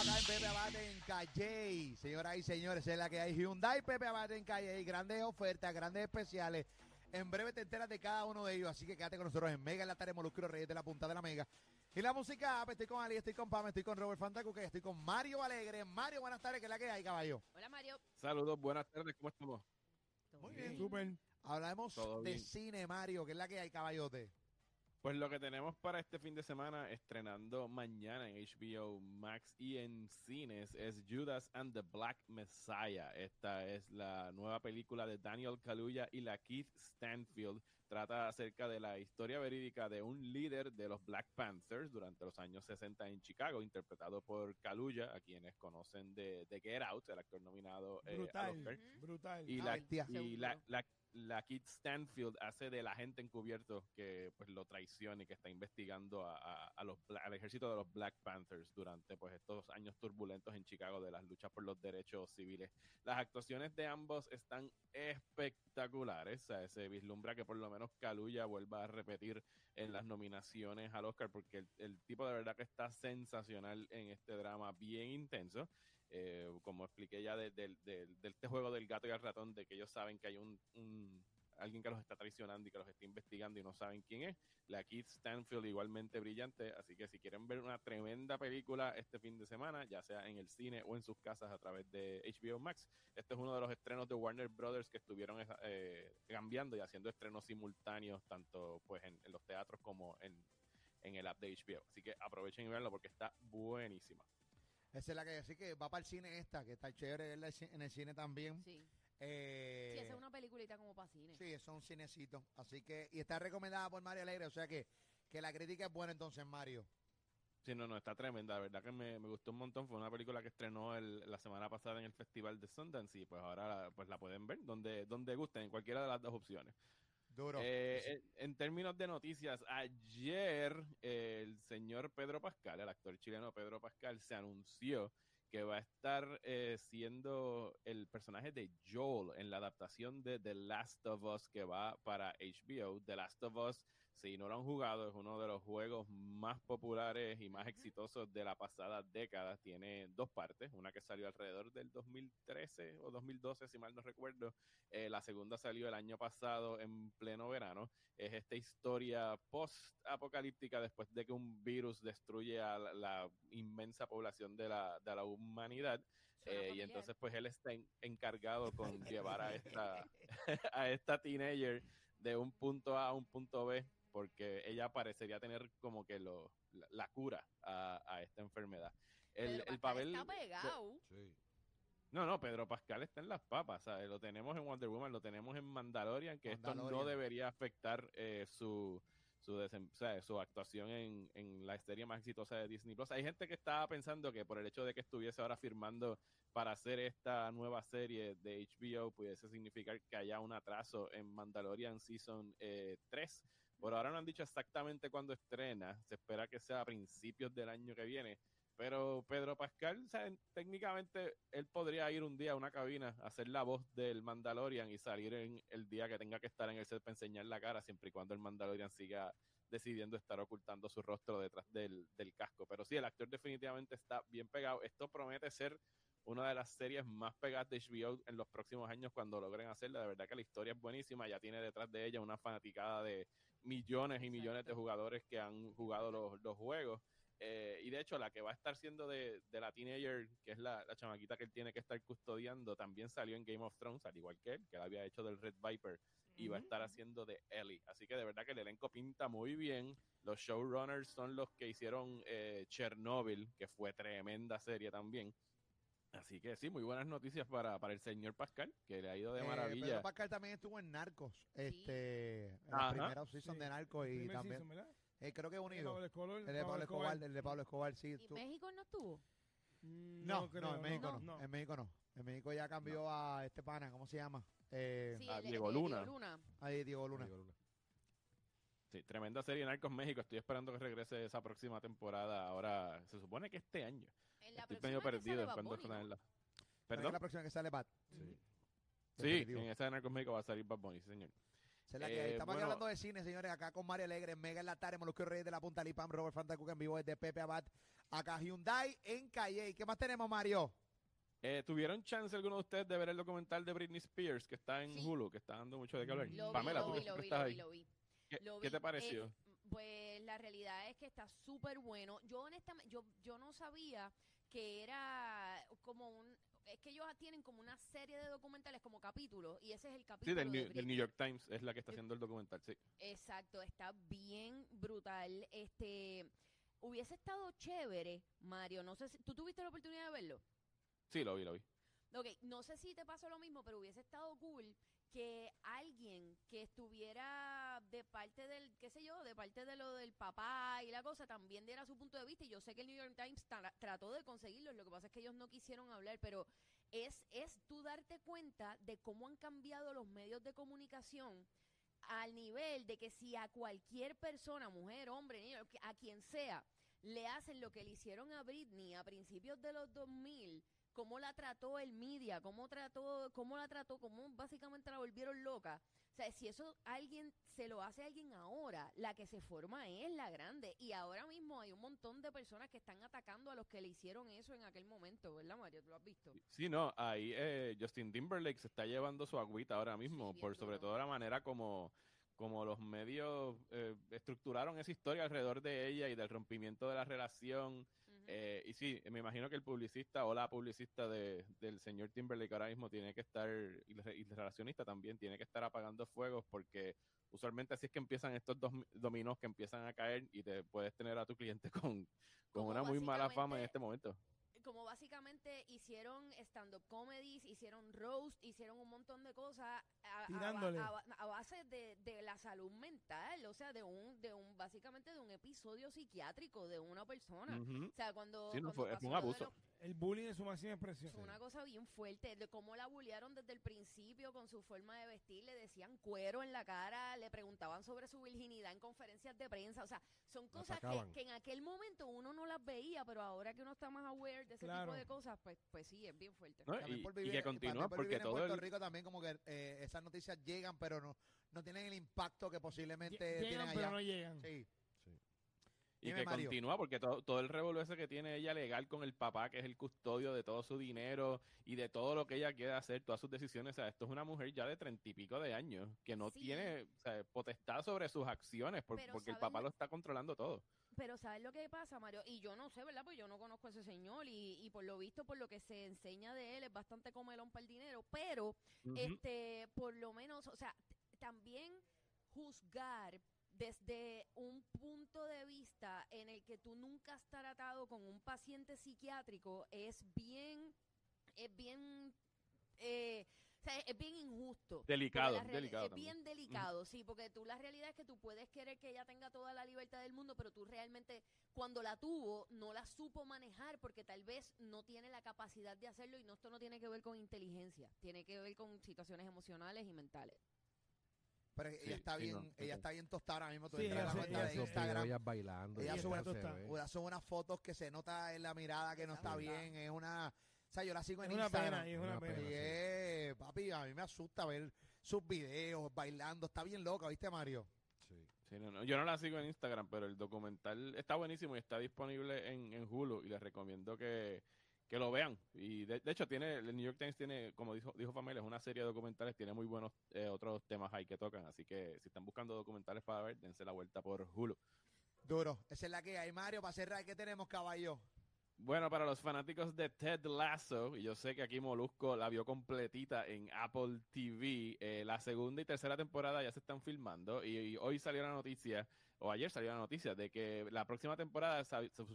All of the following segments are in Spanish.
acá en Pepe Abate en Calle. Señoras y señores, es la que hay Hyundai Pepe Abate en Calle. Grandes ofertas, grandes especiales. En breve te enteras de cada uno de ellos, así que quédate con nosotros en Mega en la tarde Molusco Reyes de la Punta de la Mega. Y la música, estoy con Ali, estoy con Pam, estoy con Robert Fantacuque, estoy con Mario Alegre. Mario, buenas tardes, ¿qué es la que hay, caballo? Hola Mario. Saludos, buenas tardes, ¿cómo estamos? Muy bien. Súper. Hablamos Todo de bien. cine, Mario, ¿qué es la que hay, caballote? Pues lo que tenemos para este fin de semana, estrenando mañana en HBO Max y en cines, es Judas and the Black Messiah. Esta es la nueva película de Daniel Kaluuya y la Keith Stanfield. Trata acerca de la historia verídica de un líder de los Black Panthers durante los años 60 en Chicago, interpretado por Kaluuya, a quienes conocen de, de Get Out, el actor nominado eh, al Brutal. Oscar. Brutal. Y, Ah, la, y la, la, la Kit Stanfield hace del agente encubierto que pues lo traiciona y que está investigando a, a- a los, al ejército de los Black Panthers durante pues estos años turbulentos en Chicago de las luchas por los derechos civiles. Las actuaciones de ambos están espectaculares. O sea, se vislumbra que por lo menos Kaluuya vuelva a repetir en las nominaciones al Oscar porque el, tipo de verdad que está sensacional en este drama bien intenso. Eh, como expliqué ya de, de- de- este juego del gato y el ratón, de que ellos saben que hay un- alguien que los está traicionando y que los está investigando y no saben quién es. La Keith Stanfield igualmente brillante, así que si quieren ver una tremenda película este fin de semana, ya sea en el cine o en sus casas a través de HBO Max, este es uno de los estrenos de Warner Brothers que estuvieron eh, cambiando y haciendo estrenos simultáneos tanto pues en, en los teatros como en, en el app de HBO. Así que aprovechen y veanlo porque está buenísima. Esa es la que hay, así que va para el cine esta, que está chévere verla en el cine también. Sí. Eh, Sí, esa es una peliculita como para cine. Sí, es un cinecito. Así que, y está recomendada por Mario Alegre, o sea que, que la crítica es buena entonces, Mario. Sí, no, no, está tremenda. La verdad que me, me gustó un montón. Fue una película que estrenó el- la semana pasada en el Festival de Sundance y pues ahora la- pues la pueden ver donde, donde gusten, en cualquiera de las dos opciones. Duro. Eh, en- en términos de noticias, ayer eh, el señor Pedro Pascal, el actor chileno Pedro Pascal, se anunció que va a estar eh, siendo el personaje de Joel en la adaptación de The Last of Us que va para HBO. The Last of Us, si no lo han jugado, es uno de los juegos más populares y más exitosos de la pasada década. Tiene dos partes, una que salió alrededor del 2013 o 2012, si mal no recuerdo. Eh, la segunda salió el año pasado en pleno verano. Es esta historia post-apocalíptica después de que un virus destruye a la, la inmensa población de la, de la humanidad. Eh, y entonces pues él está en- encargado con llevar a esta, a esta teenager de un punto A a un punto B porque ella parecería tener como que lo, la, la cura a, a esta enfermedad. El, Pedro el papel... está pegado. Sí. No, no, Pedro Pascal está en las papas, ¿sabes? Lo tenemos en Wonder Woman, lo tenemos en Mandalorian, que esto no debería afectar eh, su su, desem- o sea, su actuación en, en la serie más exitosa de Disney Plus. Hay gente que estaba pensando que por el hecho de que estuviese ahora firmando para hacer esta nueva serie de HBO pudiese significar que haya un atraso en Mandalorian Season eh, 3. Por ahora no han dicho exactamente cuándo estrena. Se espera que sea a principios del año que viene. Pero Pedro Pascal, o técnicamente él podría ir un día a una cabina, hacer la voz del Mandalorian y salir en el día que tenga que estar en el set para enseñar la cara, siempre y cuando el Mandalorian siga decidiendo estar ocultando su rostro detrás del, del casco. Pero sí, el actor definitivamente está bien pegado. Esto promete ser una de las series más pegadas de HBO en los próximos años cuando logren hacerla. De verdad que la historia es buenísima. Ya tiene detrás de ella una fanaticada de millones y millones de jugadores que han jugado los, los juegos. Eh, y de hecho, la que va a estar siendo de, de la teenager, que es la, la chamaquita que él tiene que estar custodiando, también salió en Game of Thrones, al igual que él, que él había hecho del Red Viper, y va a estar haciendo de Ellie. Así que de verdad que el elenco pinta muy bien. Los showrunners son los que hicieron eh, Chernobyl, que fue tremenda serie también. Así que sí, muy buenas noticias para, para el señor Pascal, que le ha ido de Eh, maravilla. Pedro Pascal también estuvo en Narcos, este, en la primera season Sí. de Narcos y también, season, eh, creo que El unido. Pablo Escobar, El de Pablo Escobar, el de Pablo Escobar, sí. ¿Y México no estuvo? Mm, No, no, creo, en México no, no. en México no. En México ya cambió a este pana, ¿cómo se llama? Eh, Sí, a el- Diego el- Luna. Luna. ahí Diego Luna. Sí, tremenda serie Narcos México. Estoy esperando que regrese esa próxima temporada. Ahora, se supone que este año. En la Estoy próxima medio perdido en Bad ¿no? en la... Es ¿Perdón? la próxima que sale Bat. Sí, Definitivo. en esa de Narcos México va a salir Bad Bunny, sí, señor. La que. Eh, Estamos aquí bueno. hablando de cine, señores, acá con Mario Alegre, Mega en la tarde, Molusco Reyes de la Punta Lipam, Robert Fantacuca en vivo desde Pepe Abad acá Hyundai en Calle. ¿Qué más tenemos, Mario? Eh, ¿Tuvieron chance alguno de ustedes de ver el documental de Britney Spears que está en Sí. Hulu, que está dando mucho de qué hablar? Lo vi, Pamela, lo tú vi, lo estás lo ahí. vi, lo vi. ¿Qué, Lo qué vi. te pareció? Eh, pues la realidad es que está súper bueno. Yo honestamente, yo, yo no sabía que era como un... Es que ellos tienen como una serie de documentales como capítulos y ese es el sí, capítulo del, de New, del. New York Times es la que está haciendo el documental, sí. Exacto, está bien brutal. Este, hubiese estado chévere, Mario. No sé si tú tuviste la oportunidad de verlo. Sí, lo vi, lo vi. Ok, no sé si te pasó lo mismo, pero hubiese estado cool que alguien que estuviera de parte del, qué sé yo, de parte de lo del papá y la cosa, también diera su punto de vista. Y yo sé que el New York Times tra- trató de conseguirlo, lo que pasa es que ellos no quisieron hablar, pero es, es tú darte cuenta de cómo han cambiado los medios de comunicación al nivel de que si a cualquier persona, mujer, hombre, niño, a quien sea, le hacen lo que le hicieron a Britney a principios de los 2000, cómo la trató el media, cómo trató, cómo la trató, cómo básicamente la volvieron loca. O sea, si eso alguien se lo hace a alguien ahora, la que se forma es la grande. Y ahora mismo hay un montón de personas que están atacando a los que le hicieron eso en aquel momento, ¿verdad, Mario? ¿Tú lo has visto? Sí, no, ahí eh, Justin Timberlake se está llevando su agüita ahora mismo, por sobre todo la manera como, como los medios eh, estructuraron esa historia alrededor de ella y del rompimiento de la relación. Eh, y sí, me imagino que el publicista o la publicista de, del señor Timberlake ahora mismo tiene que estar, y el, relacionista también, tiene que estar apagando fuegos porque usualmente así es que empiezan estos dos dominos que empiezan a caer y te puedes tener a tu cliente con, con una muy mala fama en este momento. Como básicamente hicieron stand-up comedies, hicieron roast, hicieron un montón de cosas a, a- a- Tirándole. a, a base de, de la salud mental, o sea, de un, de un, básicamente de un episodio psiquiátrico de una persona. O sea, cuando, Sí, no, cuando fue- fue pasó un lo de abuso. lo- El bullying en su máxima expresión. fue una cosa bien fuerte, de cómo la bullearon desde el principio con su forma de vestir, le decían cuero en la cara, le preguntaban sobre su virginidad en conferencias de prensa, o sea, son cosas que, que en aquel momento uno no las veía, pero ahora que uno está más aware de ese Claro. tipo de cosas, pues, pues sí, es bien fuerte. ¿no? También Y, por y vivir- que también continúa por porque en todo Puerto el, Rico también como que eh, esas noticias llegan, pero no, no tienen el impacto que posiblemente Lle- tienen Llegan, allá. pero no llegan. Sí. Y que Mario. continúa porque todo, todo el revuelo ese que tiene ella legal con el papá, que es el custodio de todo su dinero y de todo lo que ella quiere hacer, todas sus decisiones. O sea, esto es una mujer ya de treinta y pico de años que no Sí. tiene o sea, potestad sobre sus acciones por- porque el ¿sabes papá lo- lo está controlando todo. Pero ¿sabes lo que pasa, Mario? Y yo no sé, ¿verdad? Pues yo no conozco a ese señor y, y por lo visto, por lo que se enseña de él, es bastante comelón para el dinero, pero este por lo menos o sea también juzgar desde un punto de vista en el que tú nunca has tratado con un paciente psiquiátrico es bien es bien eh, o sea, es bien injusto. Delicado, delicado Es también. bien delicado, sí, porque tú la realidad es que tú puedes querer que ella tenga toda la libertad del mundo, pero tú realmente cuando la tuvo no la supo manejar porque tal vez no tiene la capacidad de hacerlo y no esto no tiene que ver con inteligencia, tiene que ver con situaciones emocionales y mentales. Pero Sí, ella está sí, bien, no, ella está bien tostada ahora mismo. Tú Sí, entras la ella se- cuenta ella de Instagram. ellas bailando. Ella y sube, ella sube unas fotos que se nota en la mirada que no está Está bien. Es una. O sea, yo la sigo en Es una Instagram. pena, es una Una pena. pena. Y es, papi, a mí me asusta ver sus videos bailando. Está bien loca, ¿viste, Mario? Sí. Sí, no, no, Yo no la sigo en Instagram, pero el documental está buenísimo y está disponible en, en Hulu y les recomiendo que, que lo vean. Y de, de hecho, tiene el New York Times tiene, como dijo, dijo Familia, es una serie de documentales, tiene muy buenos eh, otros temas ahí que tocan. Así que si están buscando documentales para ver, dense la vuelta por Hulu. Duro. Esa es la que hay, Mario. Para cerrar, ¿qué tenemos, caballo? Bueno, para los fanáticos de Ted Lasso, y yo sé que aquí Molusco la vio completita en Apple TV, eh, la segunda y tercera temporada ya se están filmando y, y hoy salió la noticia, o ayer salió la noticia, de que la próxima temporada,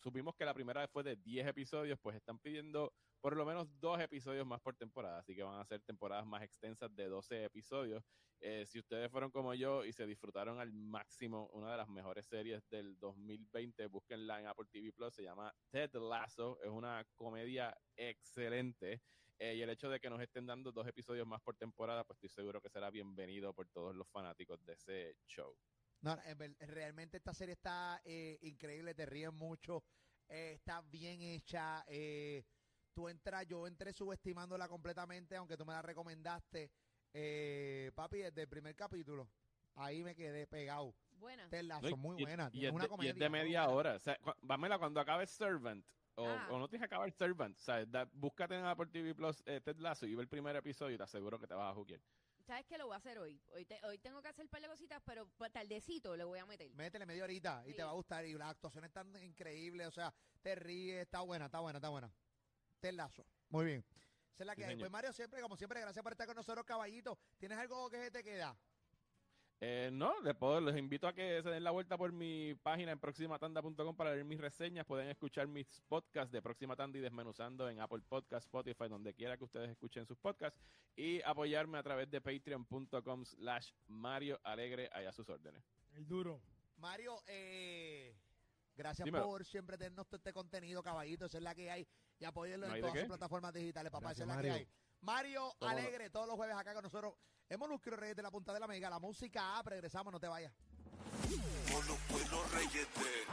supimos que la primera fue de 10 episodios, pues están pidiendo por lo menos dos episodios más por temporada, así que van a ser temporadas más extensas de 12 episodios. Eh, si ustedes fueron como yo y se disfrutaron al máximo una de las mejores series del 2020, búsquenla en Apple TV Plus, se llama Ted Lasso, es una comedia excelente. eh, y el hecho de que nos estén dando dos episodios más por temporada, pues estoy seguro que será bienvenido por todos los fanáticos de ese show. No, en ver- realmente esta serie está eh, increíble, te ríes mucho, eh, está bien hecha. eh, tú entras, yo entré subestimándola completamente, aunque tú me la recomendaste, eh, papi, desde el primer capítulo. Ahí me quedé pegado. Buena. Lasso, y- muy y- buena. Y, es una de, y comedia. es de media hora. O sea, cu- Pamela, cuando acabe Servant, o, Ah. o no tienes que acabar Servant, o sea, da- búscate en Apple TV Plus eh, Ted Lasso y ve el primer episodio y te aseguro que te vas a juquear. ¿Sabes qué lo voy a hacer hoy? Hoy, te- hoy tengo que hacer un par de cositas, pero pues, tardecito le voy a meter. Métele media horita y Sí. te va a gustar. Y las actuaciones están increíbles. O sea, te ríes. Está buena, está buena, está buena. Ted Lasso. Muy bien. Esa es la Sí, que hay. señor. Pues Mario, siempre, como siempre, gracias por estar con nosotros, caballito. ¿Tienes algo que se te queda? Eh, no, les, puedo, les invito a que se den la vuelta por mi página en proximatanda.com para leer mis reseñas. Pueden escuchar mis podcasts de Próxima Tanda y Desmenuzando en Apple Podcast, Spotify, donde quiera que ustedes escuchen sus podcasts. Y apoyarme a través de patreon.com slash Mario Alegre, allá a sus órdenes. El duro. Mario, eh, gracias Dímelo. por siempre tenernos todo este contenido, caballito. Esa es la que hay. Y apóyenlo ¿No en todas sus plataformas digitales, papá. Esa Gracias, es la Mario. que hay. Mario. Alegre, todos los jueves acá con nosotros. Hemos Molusquero Reyes de la Punta de la Mega. La música A, regresamos, no te vayas. Con los buenos reyes de.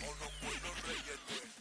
Con los buenos reyes de.